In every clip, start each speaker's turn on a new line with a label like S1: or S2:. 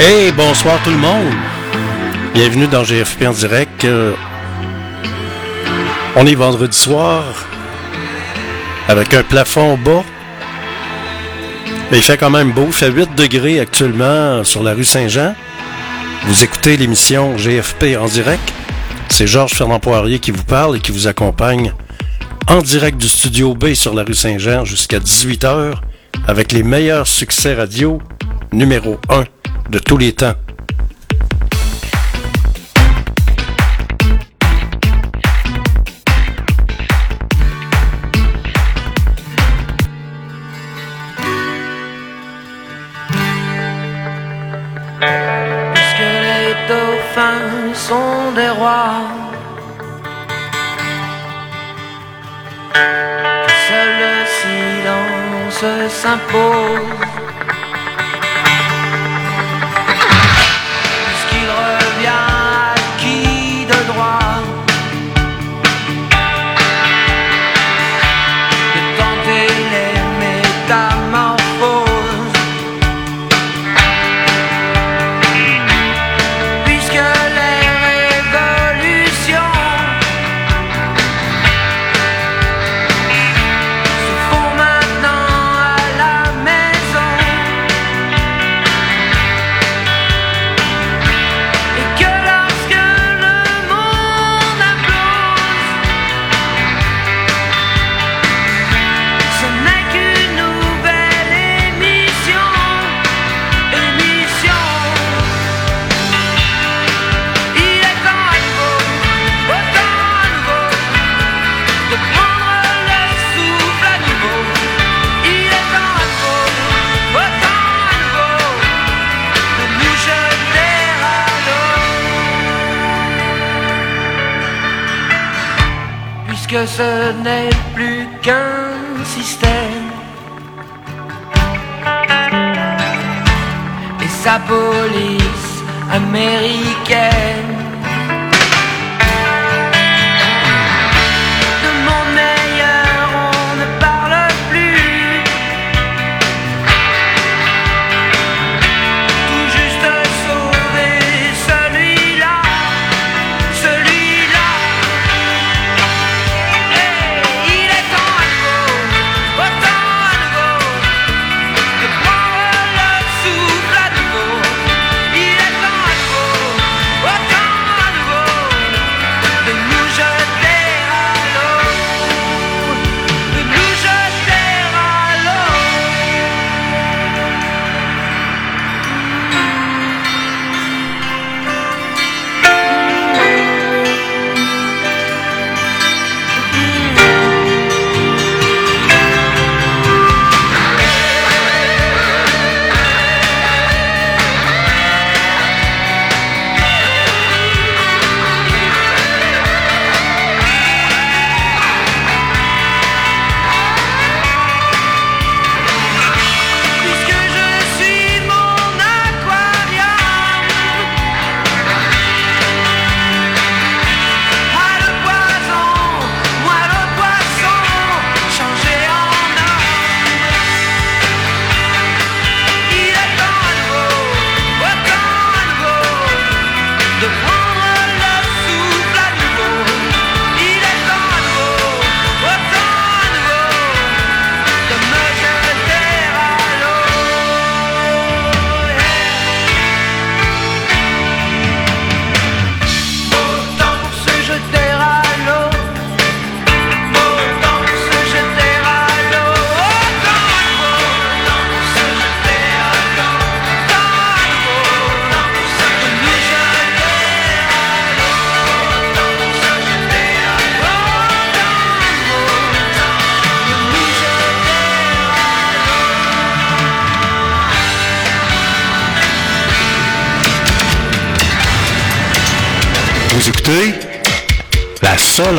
S1: Hey, bonsoir tout le monde. Bienvenue dans GFP en direct. Euh, on est vendredi soir avec un plafond bas. Mais il fait quand même beau. Il fait 8 degrés actuellement sur la rue Saint-Jean. Vous écoutez l'émission GFP en direct. C'est Georges Fernand Poirier qui vous parle et qui vous accompagne en direct du studio B sur la rue Saint-Jean jusqu'à 18h avec les meilleurs succès radio numéro 1 de tous les temps.
S2: Sont des rois, seul le silence s'impose.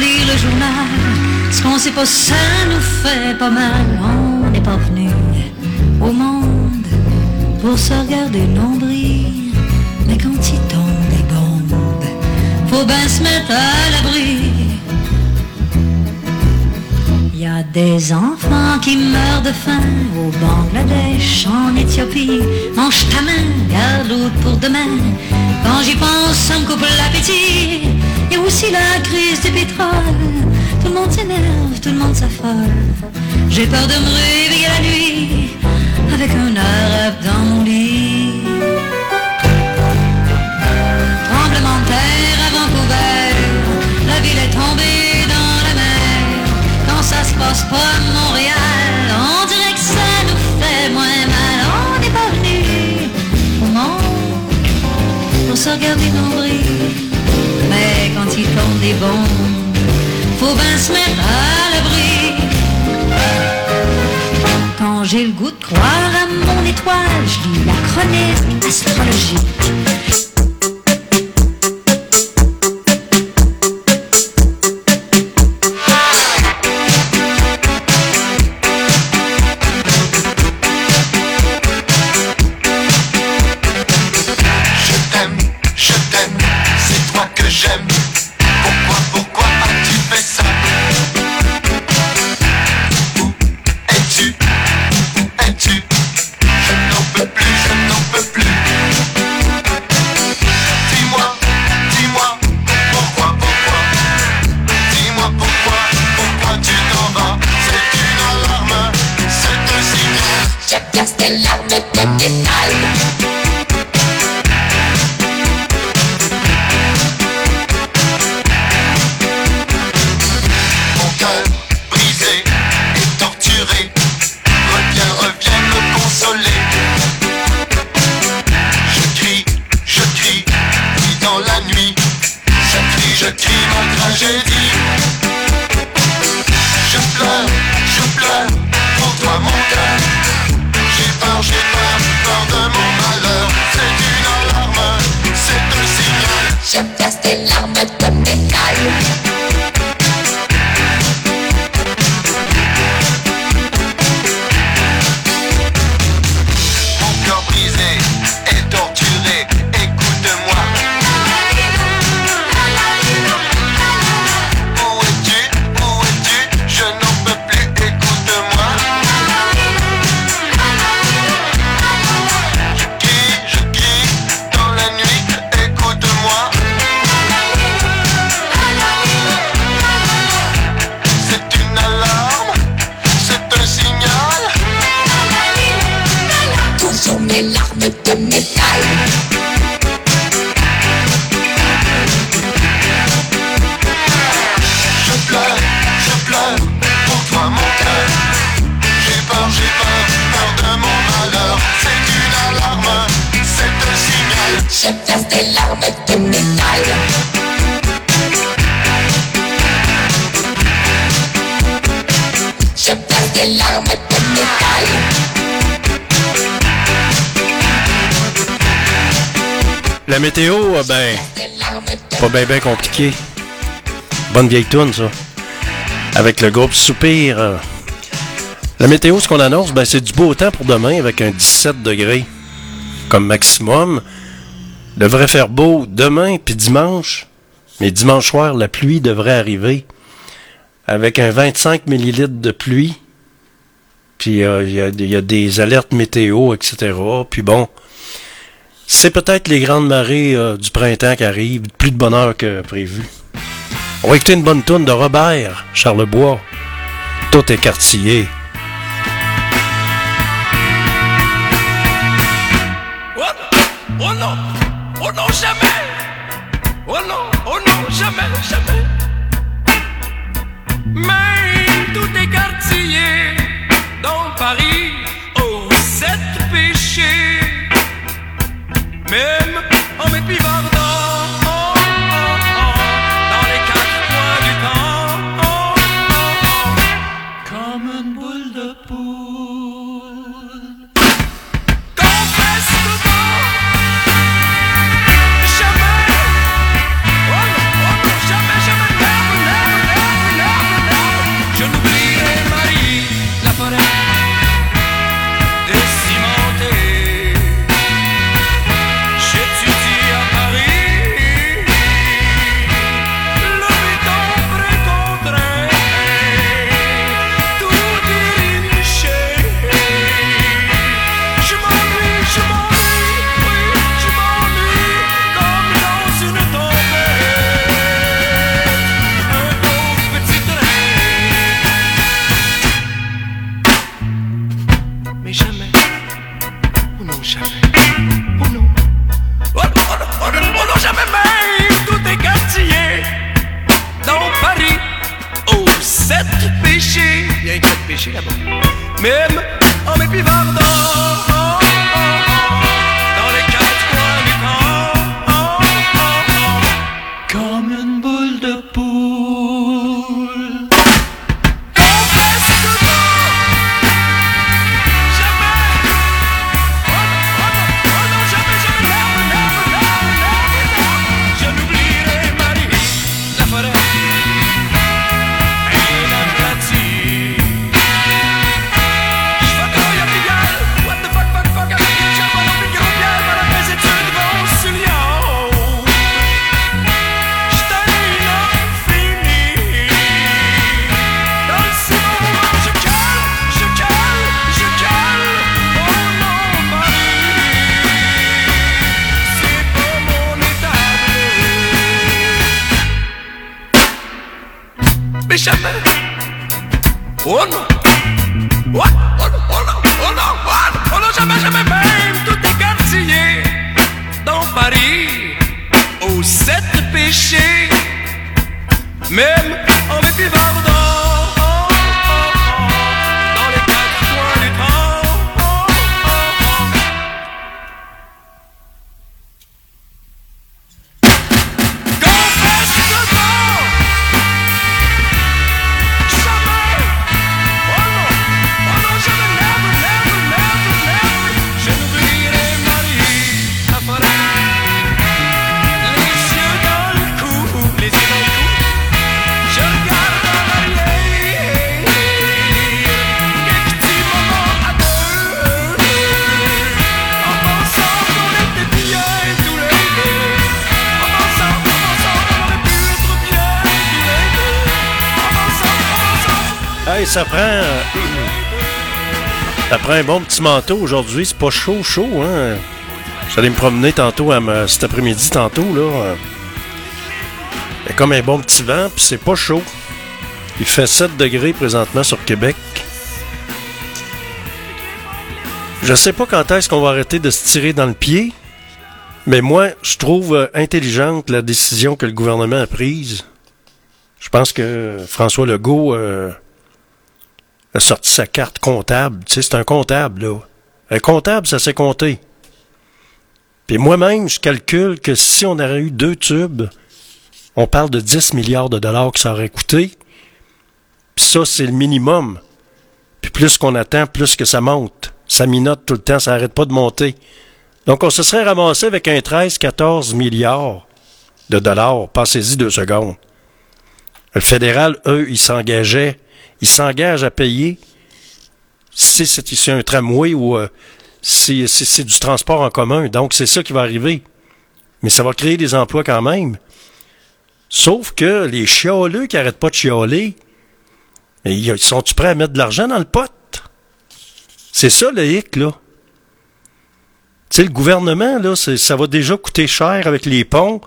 S3: Le journal. Ce qu'on sait pas, ça nous fait pas mal. On n'est pas venu au monde pour se regarder nombril. Mais quand il tombe des bombes, faut bien se mettre à l'abri. Y a des enfants qui meurent de faim au Bangladesh, en Éthiopie. Mange ta main, garde l'autre pour demain. Quand j'y pense, ça me coupe l'appétit. Y a aussi la crise du pétrole. Tout le monde s'énerve, tout le monde s'affole. J'ai peur de me réveiller la nuit avec un arabe dans mon lit. Tremblement de terre à Vancouver, la ville est tombée dans la mer. Quand ça se passe pas à Montréal, on dirait que ça nous fait moins mal. On n'est pas venu au monde pour se regarder nombril. Mais quand il tombe des bombes, faut bien se mettre à l'abri. Quand j'ai le goût de croire à mon étoile, je lis la chronique astrologique.
S1: Vieille toune, ça. Avec le groupe Soupir. euh. La météo, ce qu'on annonce, ben, c'est du beau temps pour demain avec un 17 degrés comme maximum. Devrait faire beau demain puis dimanche. Mais dimanche soir, la pluie devrait arriver avec un 25 millilitres de pluie. Puis euh, il y, a, il y a des alertes météo, etc. Puis bon, c'est peut-être les grandes marées euh, du printemps qui arrivent, plus de bonheur que prévu. On va une bonne tourne de Robert Charlebois. Tout quartier.
S4: Oh, oh non, oh non, jamais. Oh non, oh non, jamais, jamais. Mais tout est dans Paris aux sept péchés. Même
S1: ça prend. euh, ça prend un bon petit manteau aujourd'hui. C'est pas chaud, chaud, hein? J'allais me promener tantôt, à cet après-midi, tantôt, là. Il y a comme un bon petit vent, puis c'est pas chaud. Il fait 7 degrés présentement sur Québec. Je sais pas quand est-ce qu'on va arrêter de se tirer dans le pied, mais moi, je trouve euh, intelligente la décision que le gouvernement a prise. Je pense que François Legault euh, a sorti sa carte comptable. Tu sais, c'est un comptable, là. Un comptable, ça s'est compté. Puis moi-même, je calcule que si on aurait eu deux tubes, on parle de 10 milliards de dollars que ça aurait coûté. Puis ça, c'est le minimum. Puis plus qu'on attend, plus que ça monte. Ça minote tout le temps, ça n'arrête pas de monter. Donc on se serait ramassé avec un 13-14 milliards de dollars. Passez-y deux secondes. Le fédéral, eux, ils s'engageaient, ils s'engagent à payer si c'est un tramway ou euh, si, c'est du transport en commun. Donc, c'est ça qui va arriver. Mais ça va créer des emplois quand même. Sauf que les chialeux qui arrêtent pas de chialer, ils sont-tu prêts à mettre de l'argent dans le pot? C'est ça le hic, là. Tu sais, le gouvernement, là, ça va déjà coûter cher avec les ponts.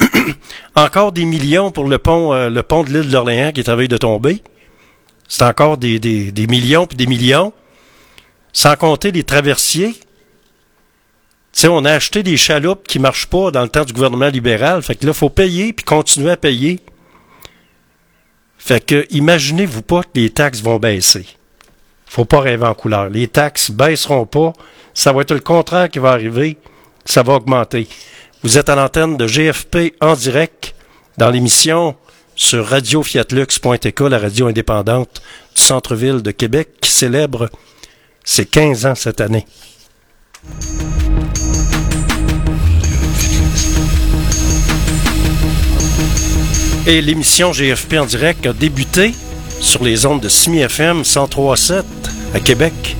S1: encore des millions pour le pont, euh, le pont de l'île d'Orléans qui est en veille de tomber. C'est encore des, des, des millions puis des millions. Sans compter les traversiers. Tu sais, on a acheté des chaloupes qui marchent pas dans le temps du gouvernement libéral. Fait que là, faut payer puis continuer à payer. Fait que, imaginez-vous pas que les taxes vont baisser. Faut pas rêver en couleur. Les taxes baisseront pas. Ça va être le contraire qui va arriver. Ça va augmenter. Vous êtes à l'antenne de GFP en direct dans l'émission sur radiofiatlux.tk, la radio indépendante du centre-ville de Québec qui célèbre ses 15 ans cette année. Et l'émission GFP en direct a débuté sur les ondes de Simi FM 103.7 à Québec.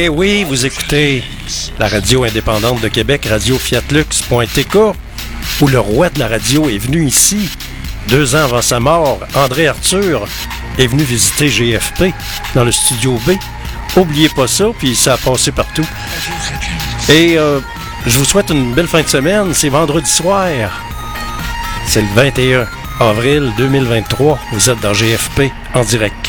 S5: Et
S6: oui, vous écoutez la radio indépendante de Québec, Radio où le roi de la radio est venu ici, deux ans avant sa mort, André Arthur, est venu visiter GFP dans le studio B. Oubliez pas ça, puis ça a passé partout. Et euh, je vous souhaite une belle fin de semaine. C'est vendredi soir. C'est le 21 avril 2023. Vous êtes dans GFP en direct.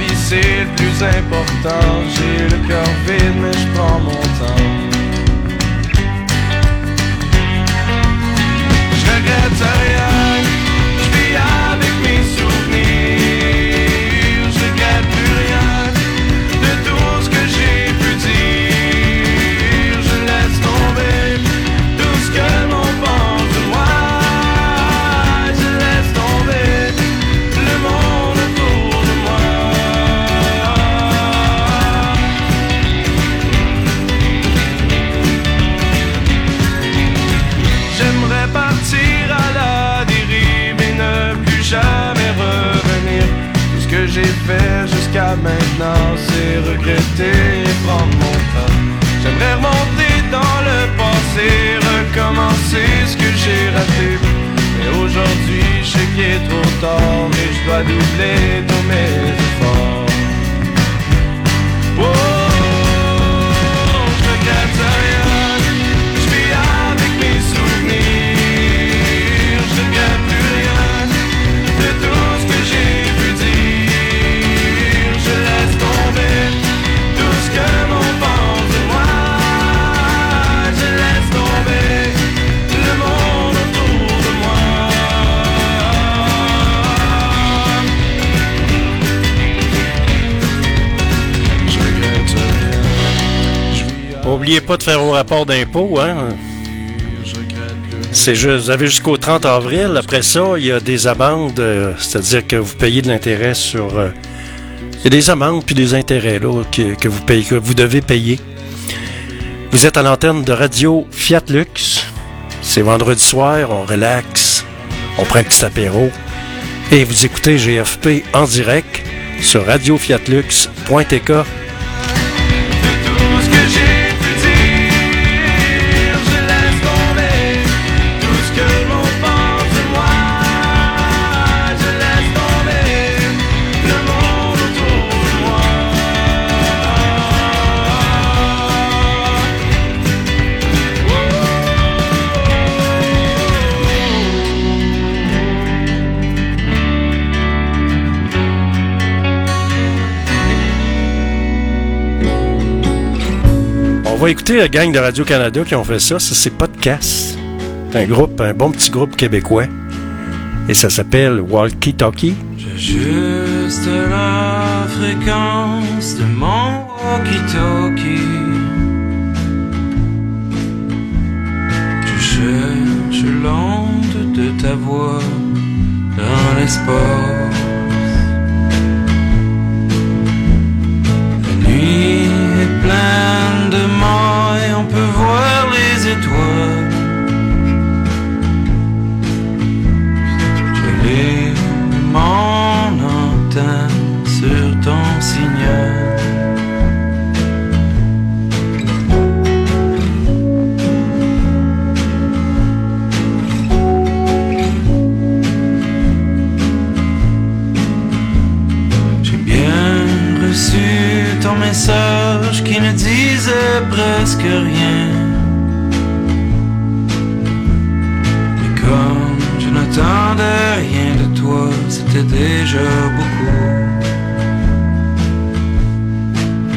S7: vie c'est le plus important. J'ai le cœur vide mais je prends mon temps. Je regrette rien.
S8: Prendre mon temps. J'aimerais remonter dans le passé, recommencer ce que j'ai raté. Mais aujourd'hui, je sais qu'il est trop tard, mais je dois doubler tous mes.
S1: Oubliez pas de faire vos rapports d'impôts, hein? C'est juste, vous avez jusqu'au 30 avril. Après ça, il y a des amendes, euh, c'est-à-dire que vous payez de l'intérêt sur. euh, il y a des amendes puis des intérêts là, que, que vous payez, que vous devez payer. Vous êtes à l'antenne de radio Fiat Lux. C'est vendredi soir, on relaxe, on prend un petit apéro et vous écoutez GFP en direct sur radiofiatlux.tk. va écouter la gang de Radio-Canada qui ont fait ça. Ça, c'est Podcast. C'est un groupe, un bon petit groupe québécois. Et ça s'appelle Walkie Talkie.
S8: J'ajuste la fréquence de mon walkie-talkie. Je cherche l'onde de ta voix dans l'espace. De mailles, on peut voir les étoiles. Je mon antenne sur ton signal. Ton message qui ne disait presque rien. Mais comme je n'attendais rien de toi, c'était déjà beaucoup.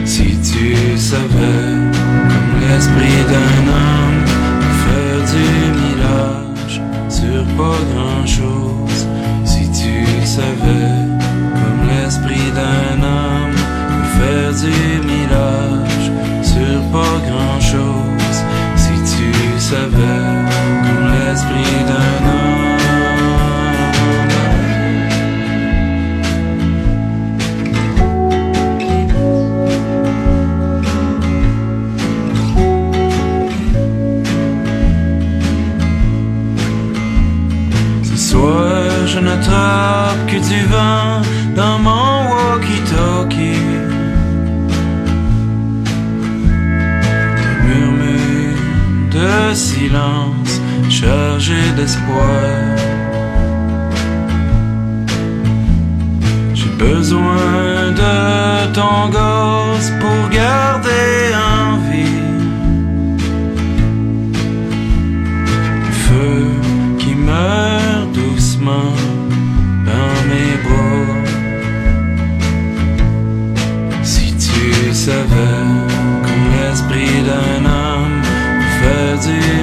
S8: Si tu savais, comme l'esprit d'un homme, faire du mirage sur pas grand chose. Si tu savais, comme l'esprit d'un homme. Ce soir, je n'attrape que du vent dans mon silence chargé d'espoir. J'ai besoin de ton gosse pour garder en vie. Le feu qui meurt doucement dans mes bras. Si tu savais comme l'esprit d'un homme faire du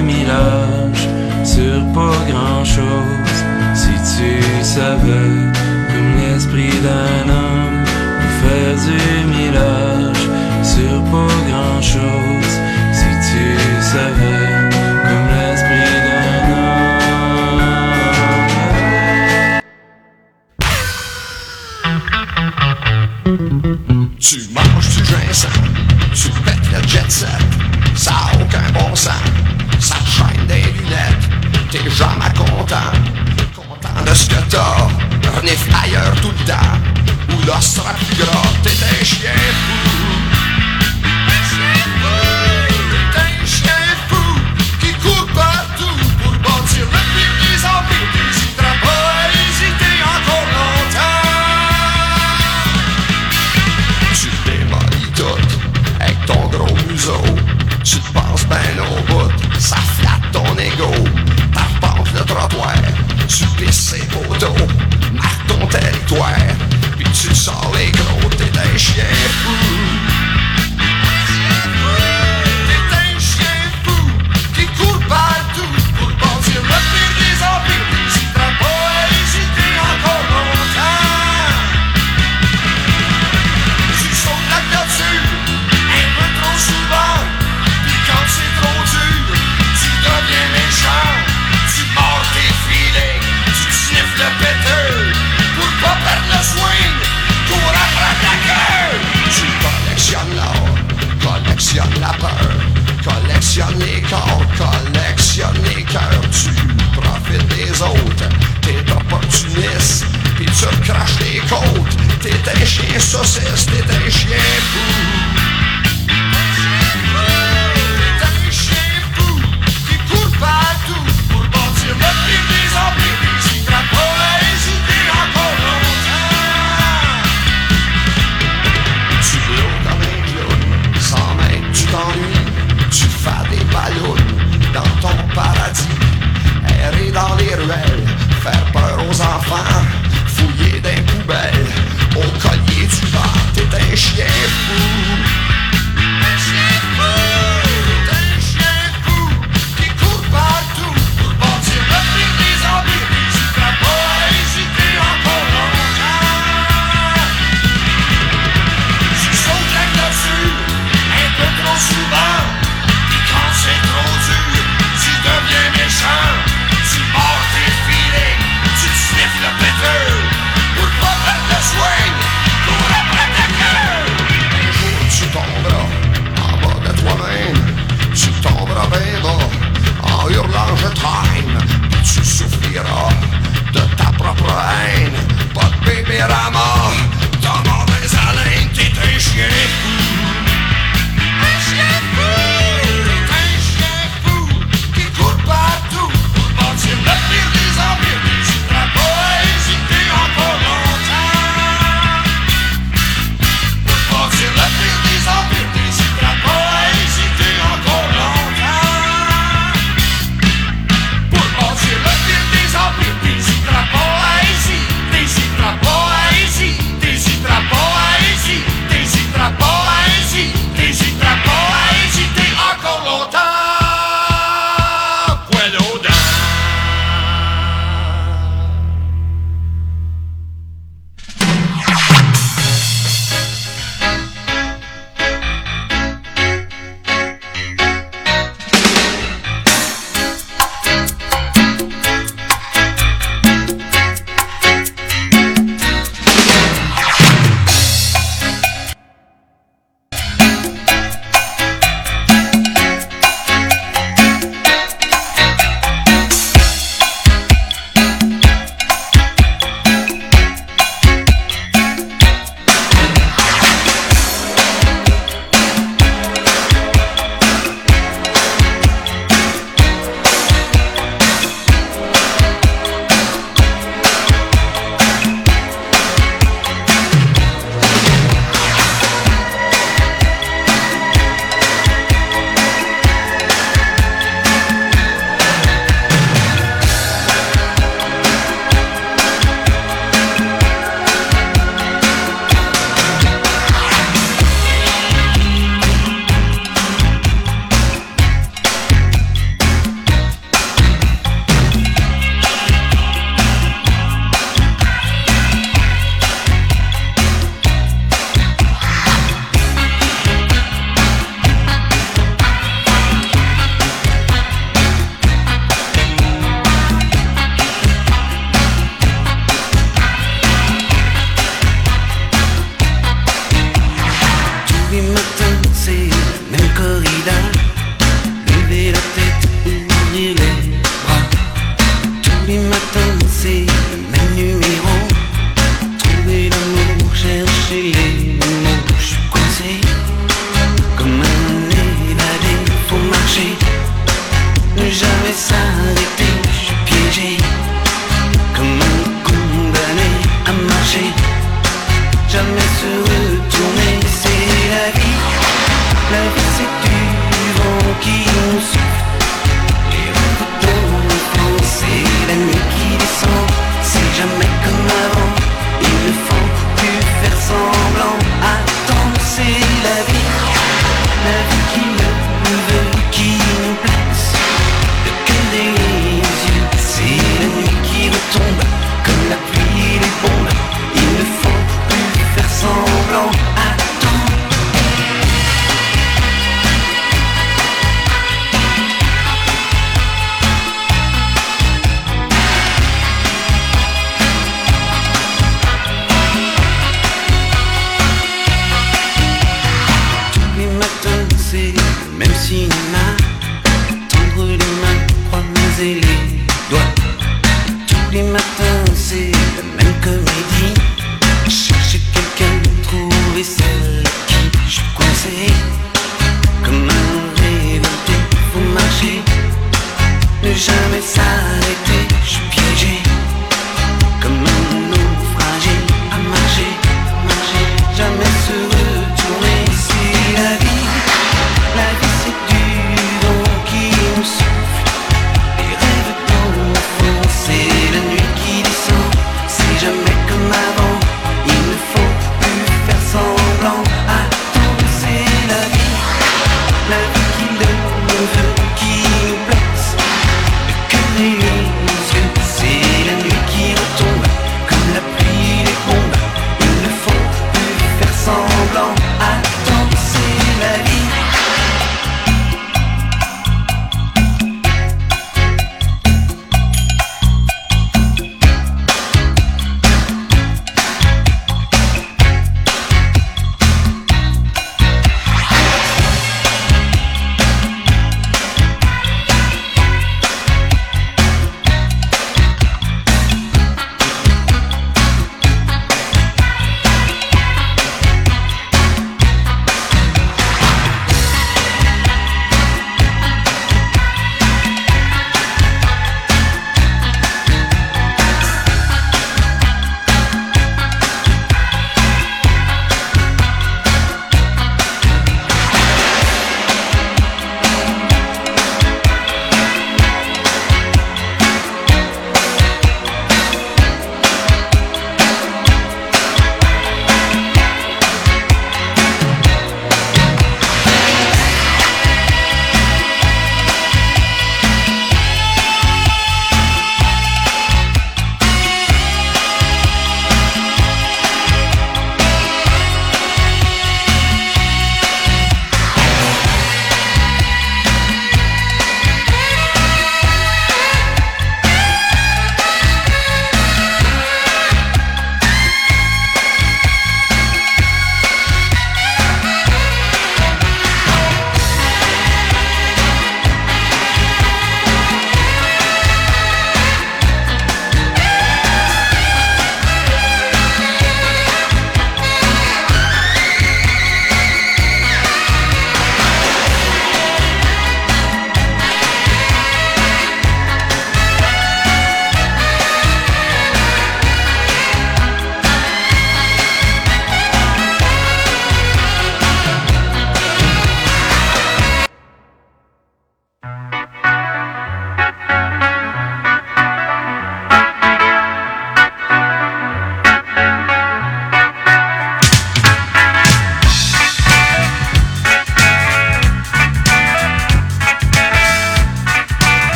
S8: sur pas grand chose. Si tu savais comme l'esprit d'un homme peut faire du millage sur pas grand chose. Si tu savais
S9: jamais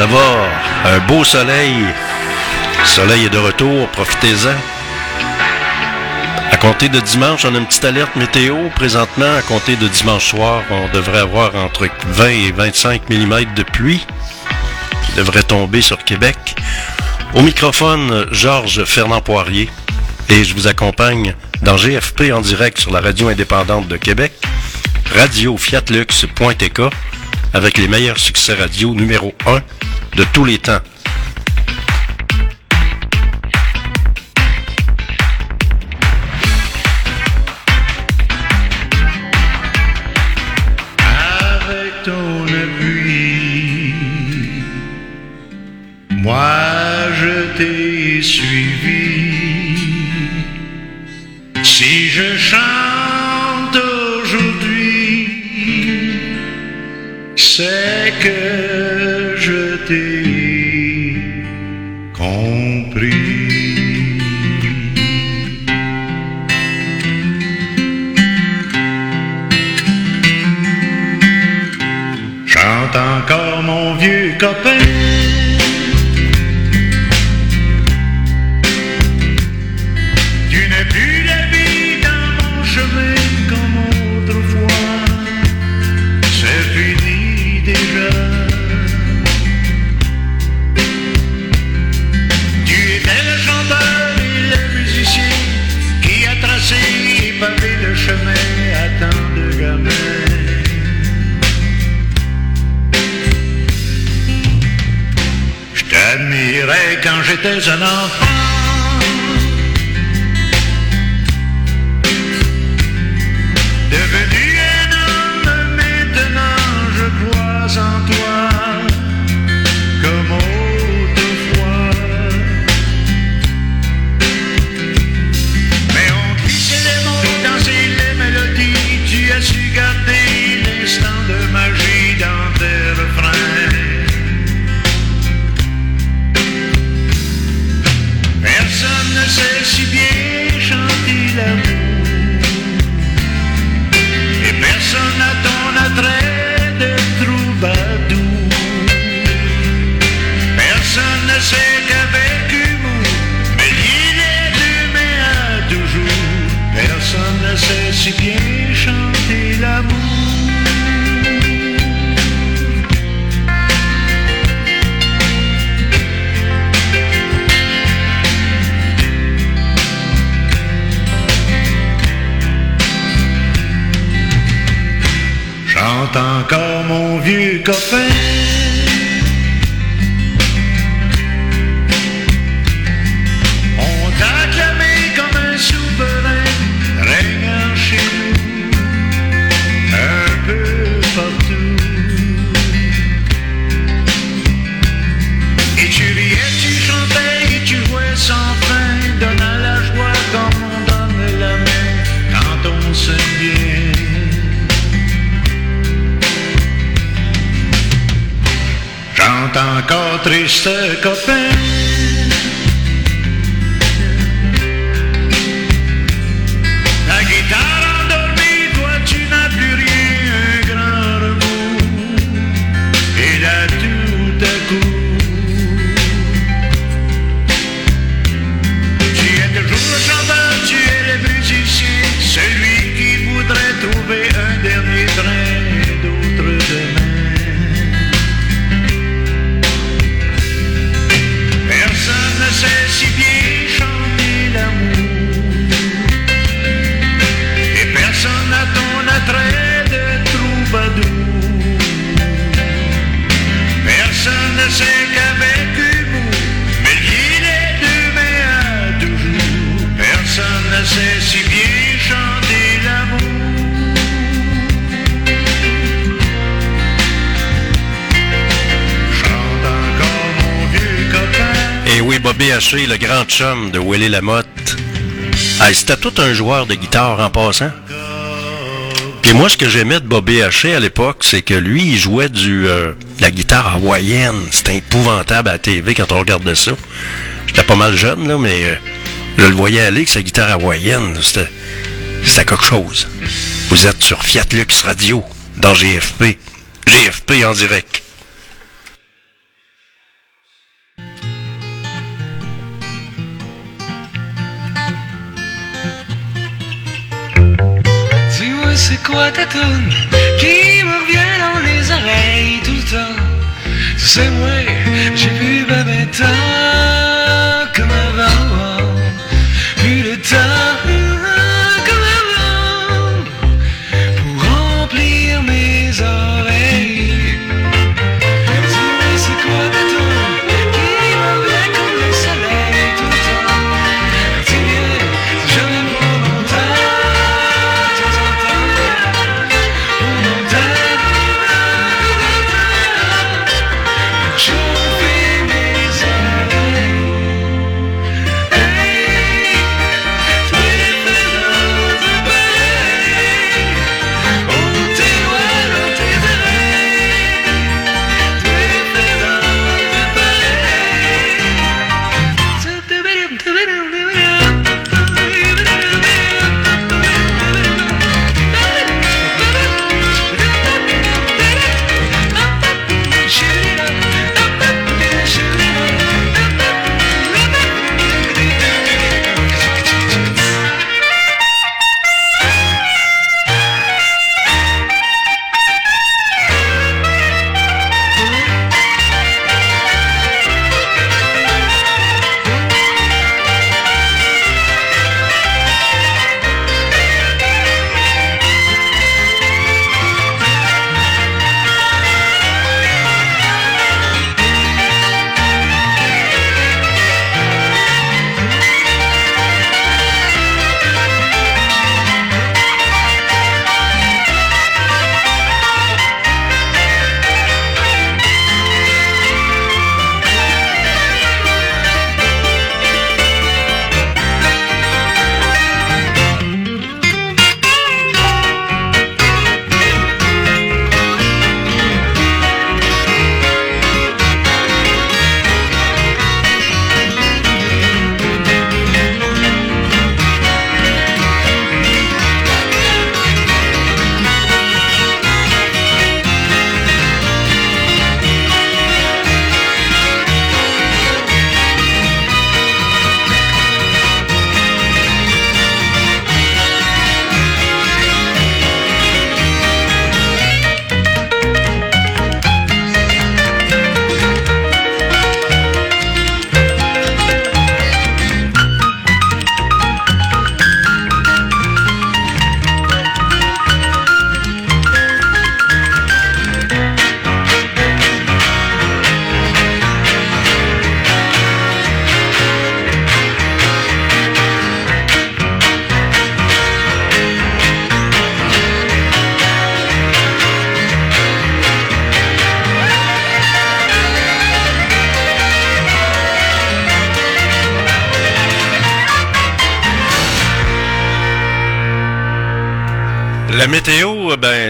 S10: ça va? Un beau soleil. Le soleil est de retour, profitez-en. À compter de dimanche, on a une petite alerte météo. Présentement, à compter de dimanche soir, on devrait avoir entre 20 et 25 mm de pluie qui devrait tomber sur Québec. Au microphone, Georges Fernand Poirier et je vous accompagne dans GFP en direct sur la radio indépendante de Québec, radiofiatlux.tk, avec les meilleurs succès radio numéro 1 de tous les temps.
S11: vieux copain. second thing. De
S1: Willy Lamotte. C'était tout un joueur de guitare en passant. Puis moi, ce que j'aimais de Bob BHC à l'époque, c'est que lui, il jouait du euh, la guitare hawaïenne. C'était épouvantable à la TV quand on regardait ça. J'étais pas mal jeune, là, mais euh, je le voyais aller avec sa guitare hawaïenne. C'était quelque chose. Vous êtes sur Fiat Lux Radio, dans GFP. GFP en direct.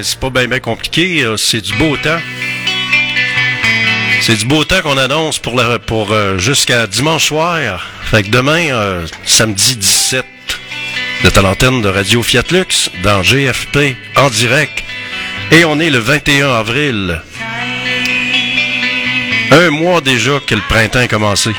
S8: Ben, c'est
S1: pas bien compliqué. C'est du beau temps. C'est du beau temps qu'on annonce pour, pour euh, jusqu'à dimanche soir. Fait que demain, euh, samedi 17, de l'antenne de Radio Fiat Lux, dans GFP, en direct. Et on est le 21 avril. Un mois déjà que le printemps a commencé.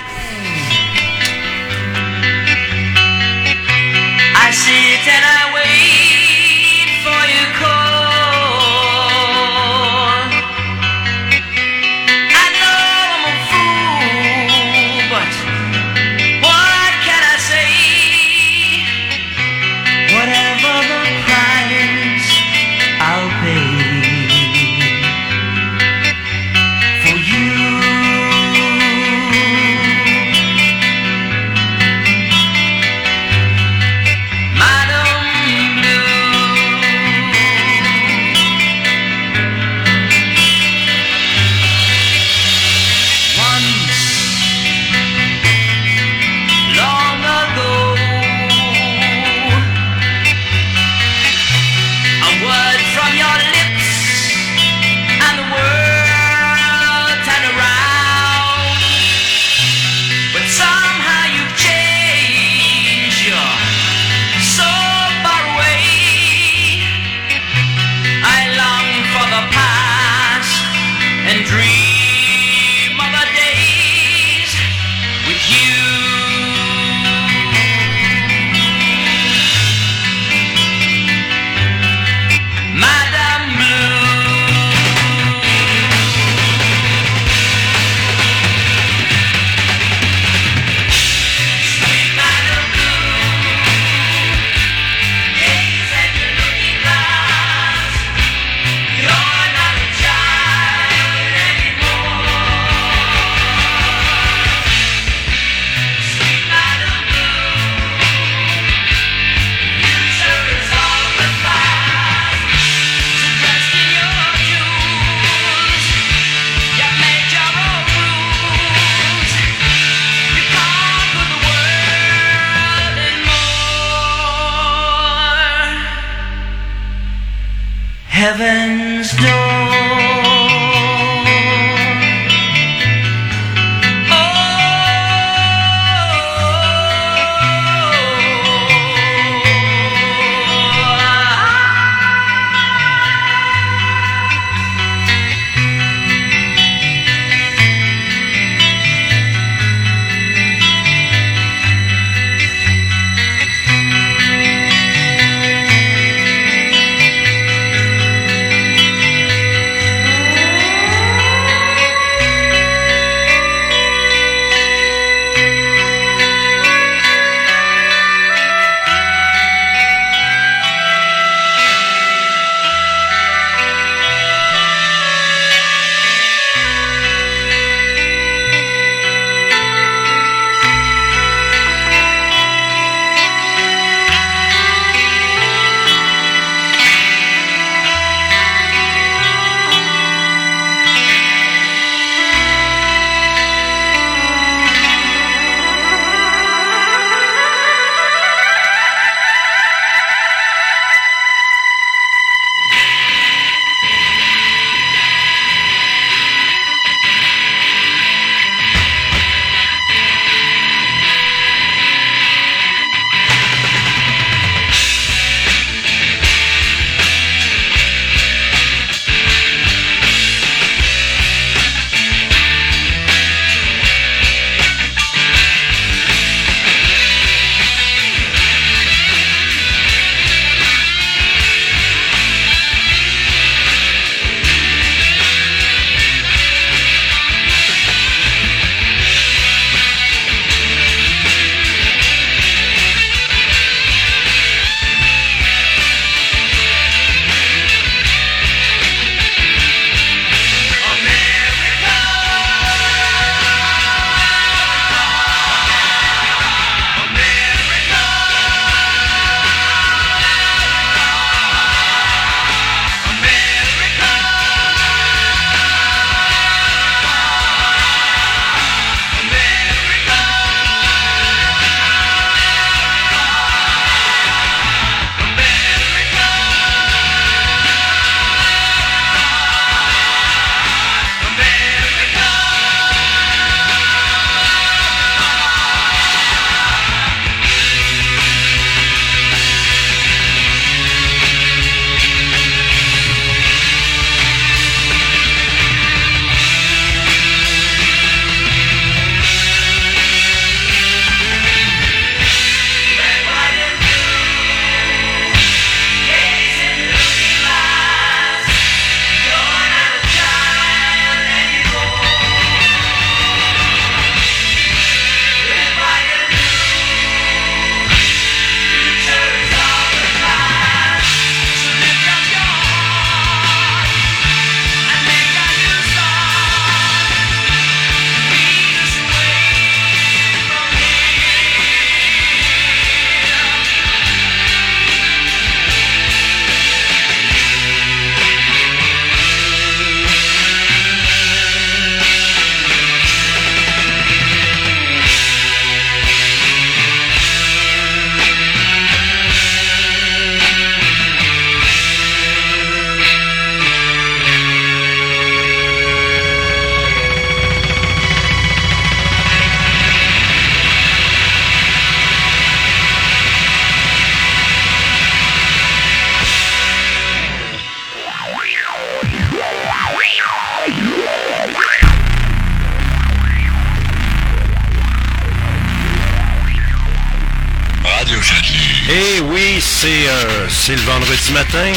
S1: C'est le vendredi matin.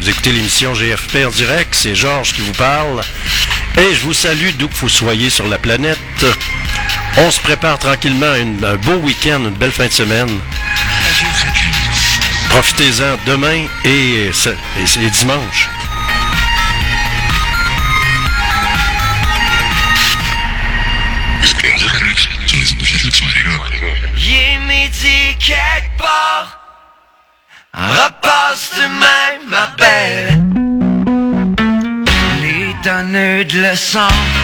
S1: Vous écoutez l'émission GFP en direct, c'est Georges qui vous parle. Et je vous salue d'où que vous soyez sur la planète. On se prépare tranquillement à une- un beau week-end, une belle fin de semaine. Profitez-en demain et, ce- et- et dimanche.
S2: J'ai midi quelque part. Donneurs de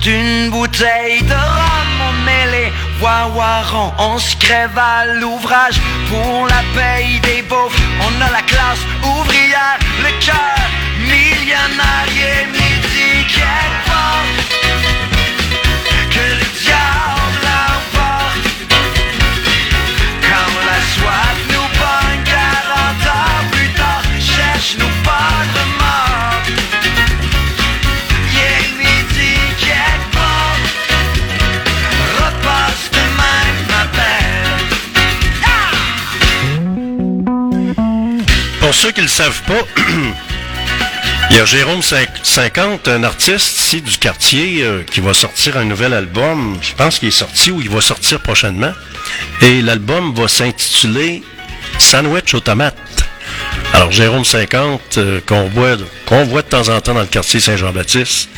S2: d'une bouteille de rhum. On met les on se crève à l'ouvrage pour la paye des beaufs. On a la classe ouvrière, le cœur millionnaire, et midi quelque part. Que le diable l'emporte Quand la soif nous pogne 40 ans plus tard Cherche-nous pas de
S12: Pour ceux qui ne le savent pas, il y a Jérôme Cin- 50, un artiste ici du quartier, euh, qui va sortir un nouvel album. Je pense qu'il est sorti ou il va sortir prochainement. Et l'album va s'intituler Sandwich aux tomates. Alors Jérôme 50, euh, qu'on voit, qu'on voit de temps en temps dans le quartier Saint-Jean-Baptiste,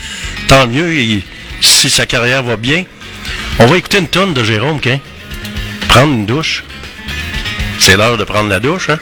S12: tant mieux si sa carrière va bien. On va écouter une tonne de Jérôme, qu'un. Prendre une douche. C'est l'heure de prendre la douche, hein?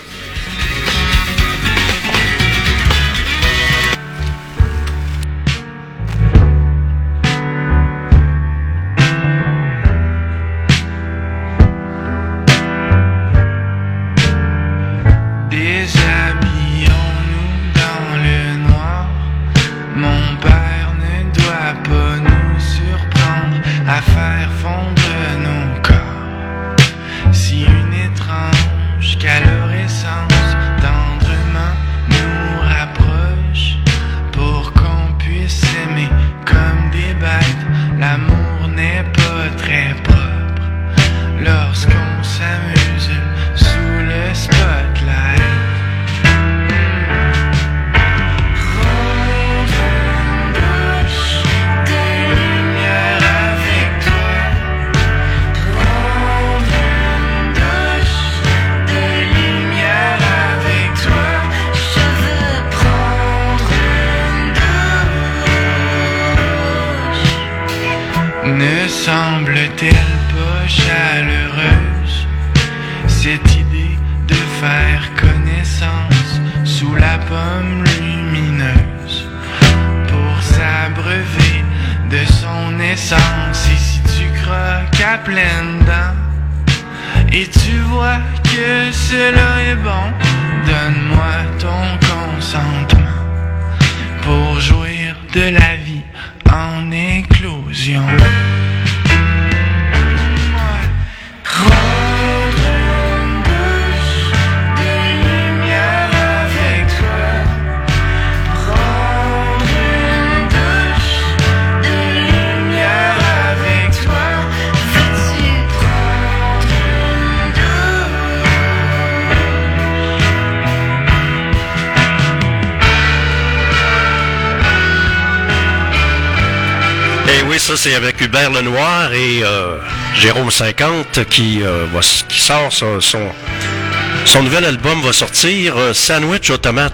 S12: Hubert Lenoir et euh, Jérôme 50 qui, euh, va qui sort son, son, nouvel album va sortir, euh, Sandwich aux tomates.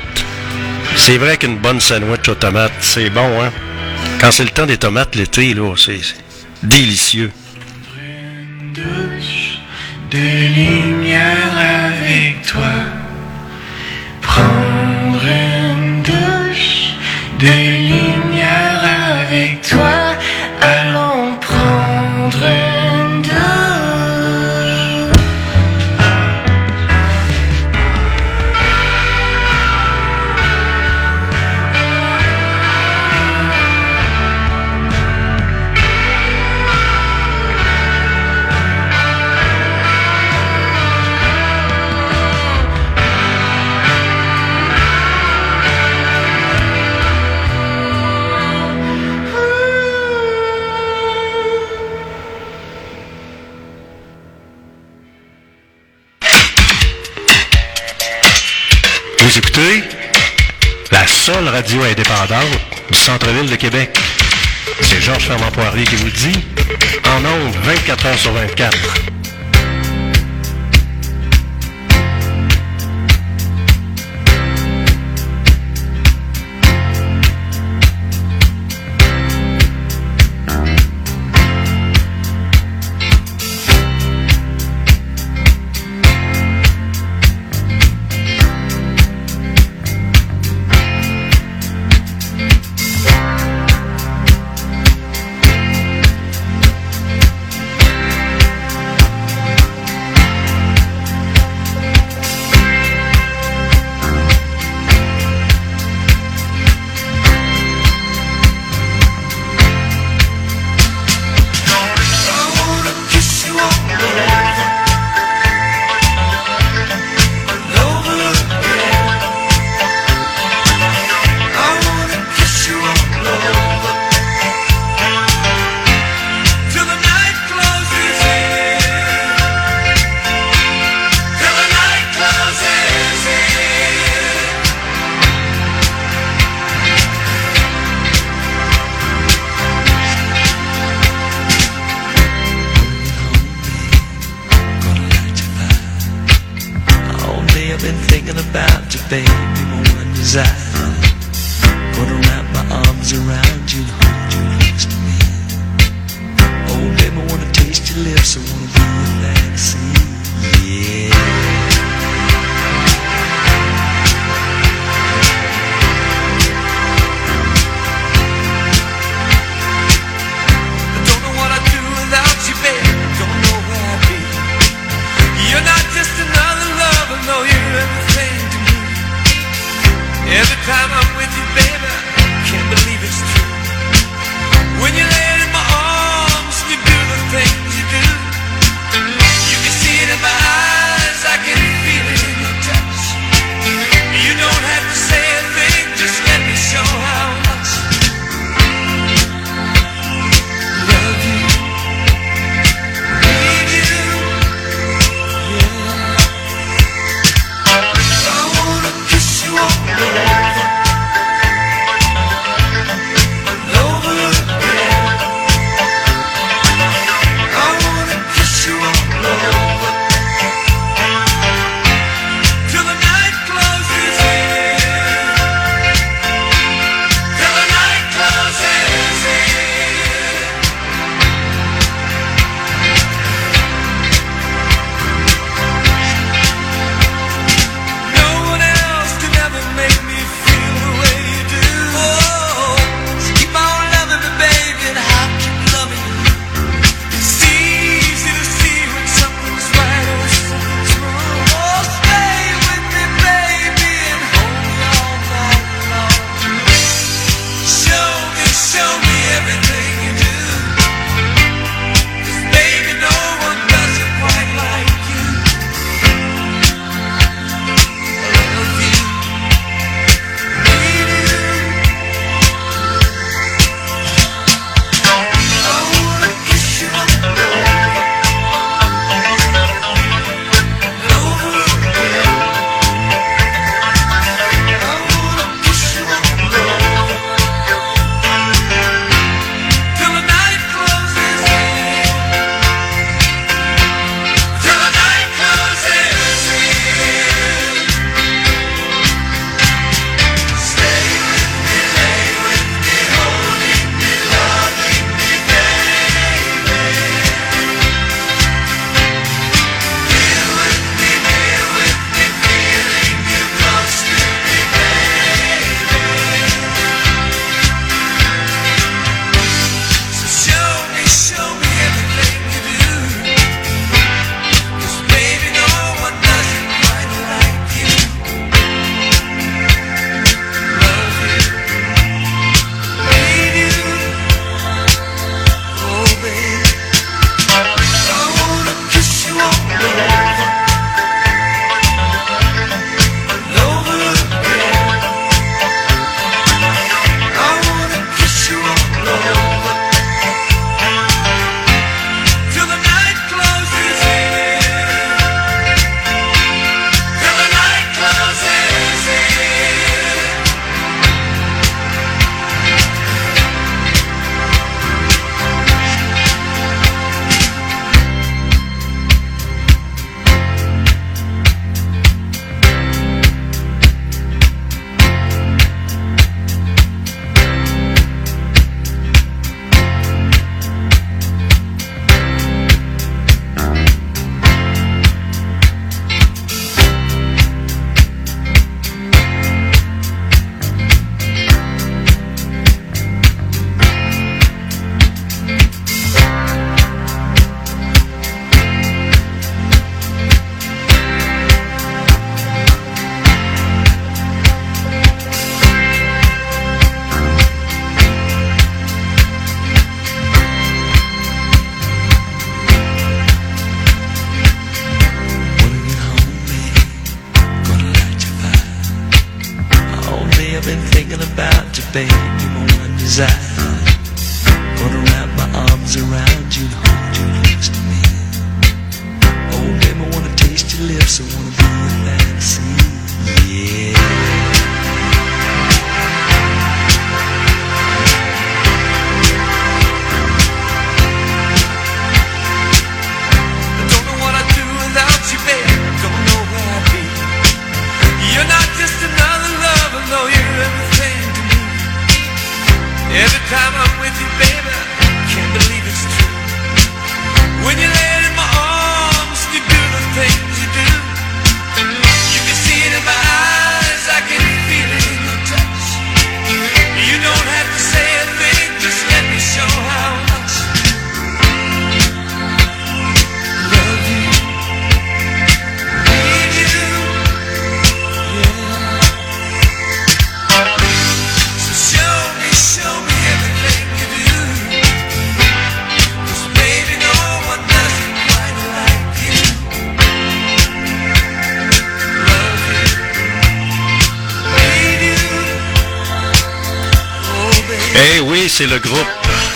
S12: C'est vrai qu'une bonne sandwich aux tomates, c'est bon, hein? Quand c'est le temps des tomates l'été, là, c'est délicieux.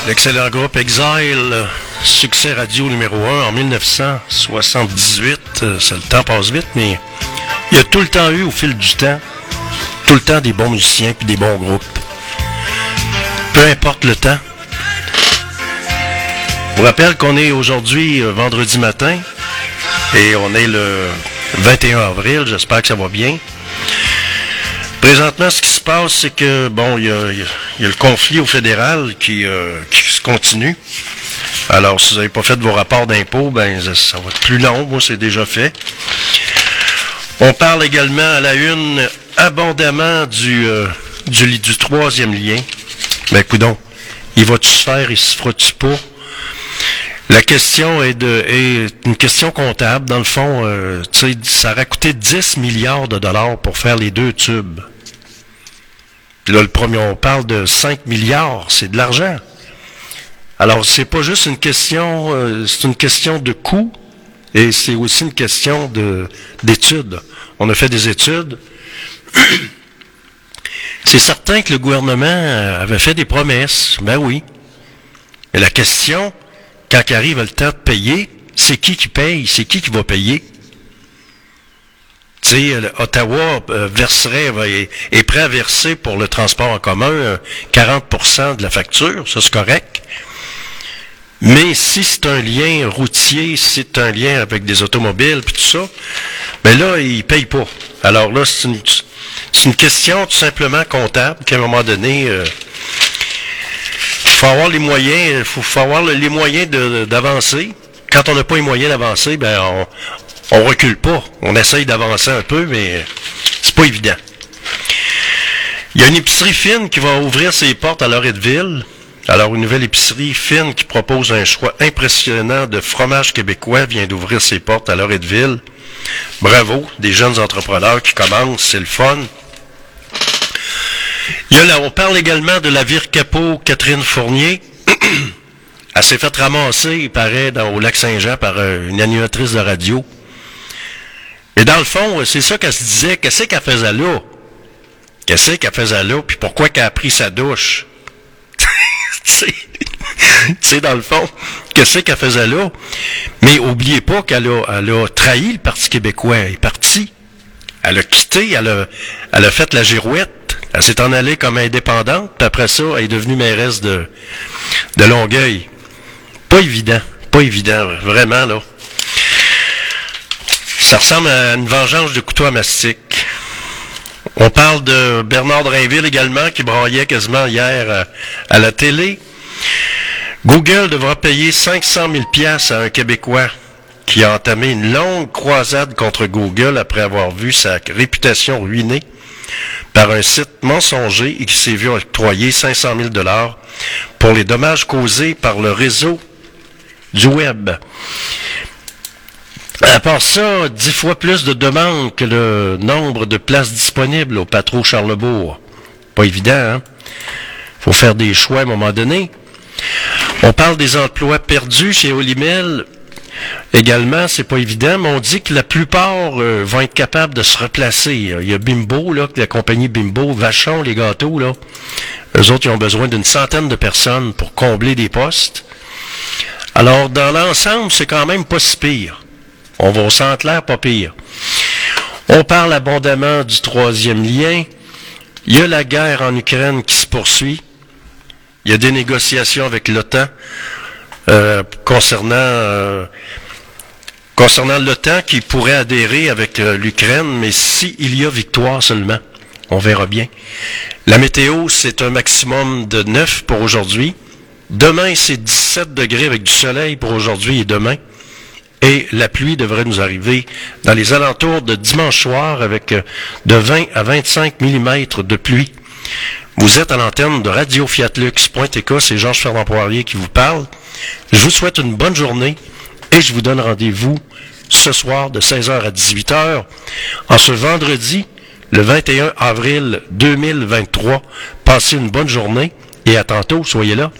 S1: L'excellent groupe Exile, succès radio numéro 1 en 1978. Euh, Ça, le temps passe vite, mais il y a tout le temps eu, au fil du temps, tout le temps des bons musiciens puis des bons groupes. Peu importe le temps. Je vous rappelle qu'on est aujourd'hui euh, vendredi matin et on est le 21 avril. J'espère que ça va bien. Présentement, ce qui passe, c'est que, bon, il y y a- le conflit au fédéral qui, euh, se continue. Alors, si vous n'avez pas fait vos rapports d'impôts, ben, ça, va être plus long. Moi, c'est déjà fait. On parle également à la une abondamment du, euh, du, troisième lien. Ben, coudon, il va-tu se faire, il se fera-tu pas? La question est de est une question comptable. Dans le fond, euh, ça aurait coûté 10 milliards de dollars pour faire les deux tubes. Là, le premier, on parle de 5 milliards, c'est de l'argent. Alors, c'est pas juste une question, euh, c'est une question de coût et c'est aussi une question de d'études. On a fait des études. c'est certain que le gouvernement euh, avait fait des promesses. Ben oui. Mais la question, quand arrive le temps de payer, c'est qui qui paye? C'est qui qui va payer? Sais, euh, Ottawa euh, verserait, est, prêt à verser pour le transport en commun euh, 40% de la facture, ça c'est correct. Mais si c'est un lien routier, si c'est un lien avec des automobiles, puis tout ça, ben là, ils payent pas. Alors là, c'est une, question tout simplement comptable qu'à un moment donné, euh, faut avoir les moyens, il faut, avoir le- les moyens d'avancer. Quand on n'a pas les moyens d'avancer, ben on, recule pas. On essaye d'avancer un peu, mais c'est pas évident. Il y a une épicerie fine qui va ouvrir ses portes à Loretteville. Alors, une nouvelle épicerie fine qui propose un choix impressionnant de fromage québécois vient d'ouvrir ses portes à Loretteville. Bravo, des jeunes entrepreneurs qui commencent, c'est le fun. On parle également de la vire capot Catherine Fournier. Elle s'est fait ramasser, il paraît, dans, au lac Saint-Jean par euh, une animatrice de radio. Et dans le fond, euh, c'est ça qu'elle se disait. Qu'est-ce qu'elle faisait là? Qu'est-ce qu'elle faisait là? Puis pourquoi qu'elle a pris sa douche? tu sais, dans le fond, qu'est-ce qu'elle faisait là? Mais oubliez pas qu'elle a, elle trahi le Parti québécois. Elle est partie. Elle a quitté, elle a, elle fait la girouette. Elle s'est en allée comme indépendante. Puis après ça, elle est devenue mairesse de, de Longueuil. Pas évident. Pas évident, vraiment, là. Ça ressemble à une vengeance de couteau à mastic. On parle de Bernard Drainville également, qui braillait quasiment hier à, à la télé. Google devra payer 500 000 piastres à un Québécois qui a entamé une longue croisade contre Google après avoir vu sa réputation ruinée par un site mensonger et qui s'est vu octroyer 500 000 dollars pour les dommages causés par le réseau du web. À part ça, dix fois plus de demandes que le nombre de places disponibles au patro Charlebourg. Pas évident, hein? Faut faire des choix à un moment donné. On parle des emplois perdus chez Olimel. Également, c'est pas évident, mais on dit que la plupart euh, vont être capables de se replacer. Il y a Bimbo, là, la compagnie Bimbo, Vachon, les gâteaux, là. Eux autres, ils ont besoin d'une centaine de personnes pour combler des postes. Alors, dans l'ensemble, c'est quand même pas si pire. On va au centre l'air, pas pire. On parle abondamment du troisième lien. Il y a la guerre en Ukraine qui se poursuit. Il y a des négociations avec l'OTAN euh, concernant euh, concernant l'OTAN qui pourrait adhérer avec euh, l'Ukraine, mais s'il y a victoire seulement, on verra bien. La météo, c'est un maximum de 9 pour aujourd'hui. Demain, c'est 17 degrés avec du soleil pour aujourd'hui et demain. Et la pluie devrait nous arriver dans les alentours de dimanche soir avec euh, de 20 à 25 mm de pluie. Vous êtes à l'antenne de Radio Fiatlux.tk, c'est Georges Fernand Poirier qui vous parle. Je vous souhaite une bonne journée et je vous donne rendez-vous ce soir de 16h à 18h en ce vendredi, le 21 avril 2023. Passez une bonne journée et à tantôt, soyez là.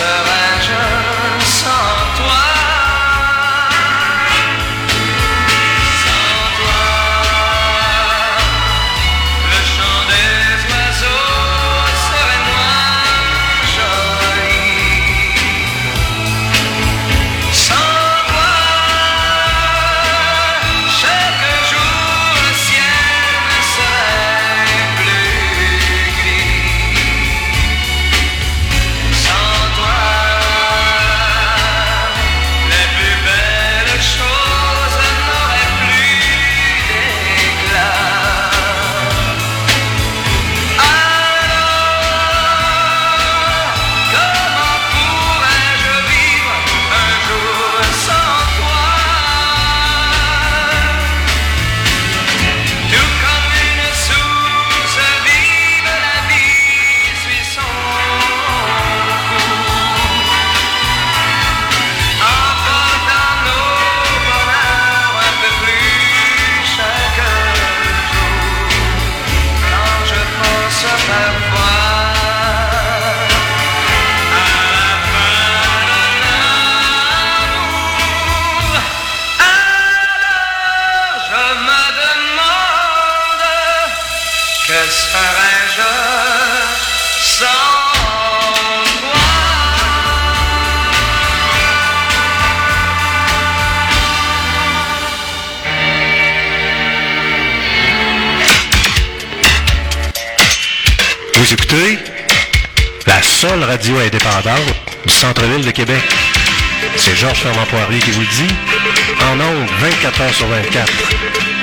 S2: survive. Georges Fermant-Poirier qui vous le dit, en ondes 24 heures sur 24.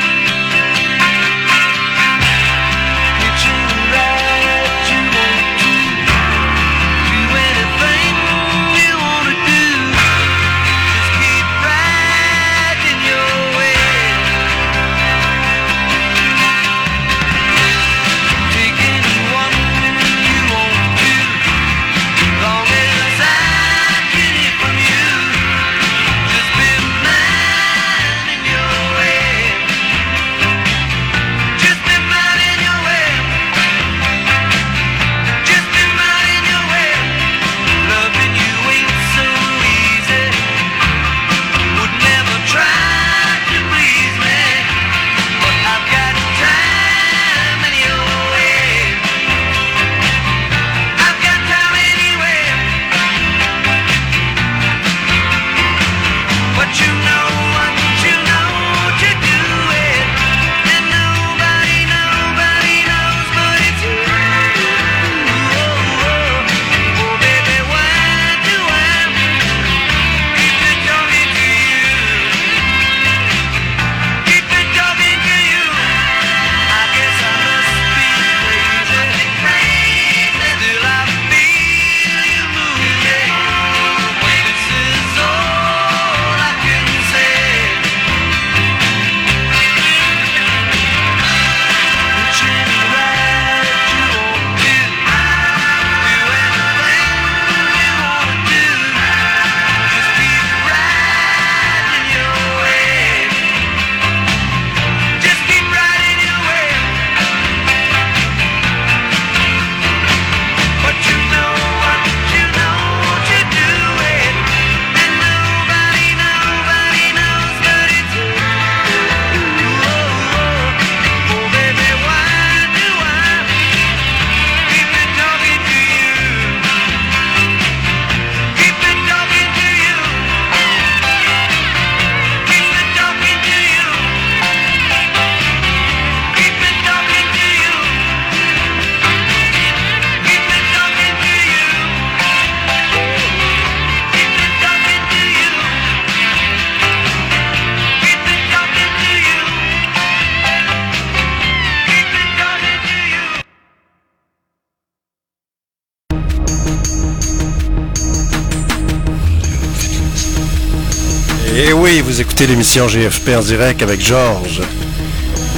S2: écoutez l'émission GFP en direct avec Georges.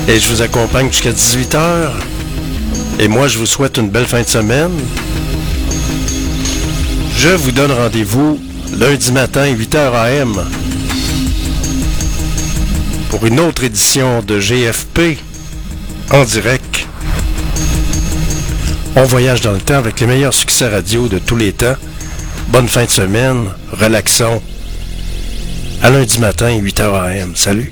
S2: Et je vous accompagne jusqu'à 18h. Et moi, je vous souhaite une belle fin de semaine. Je vous donne rendez-vous lundi matin, 8h AM, pour une autre édition de GFP en direct. On voyage dans le temps avec les meilleurs succès radio de tous les temps. Bonne fin de semaine, relaxons à lundi matin, 8h AM. Salut!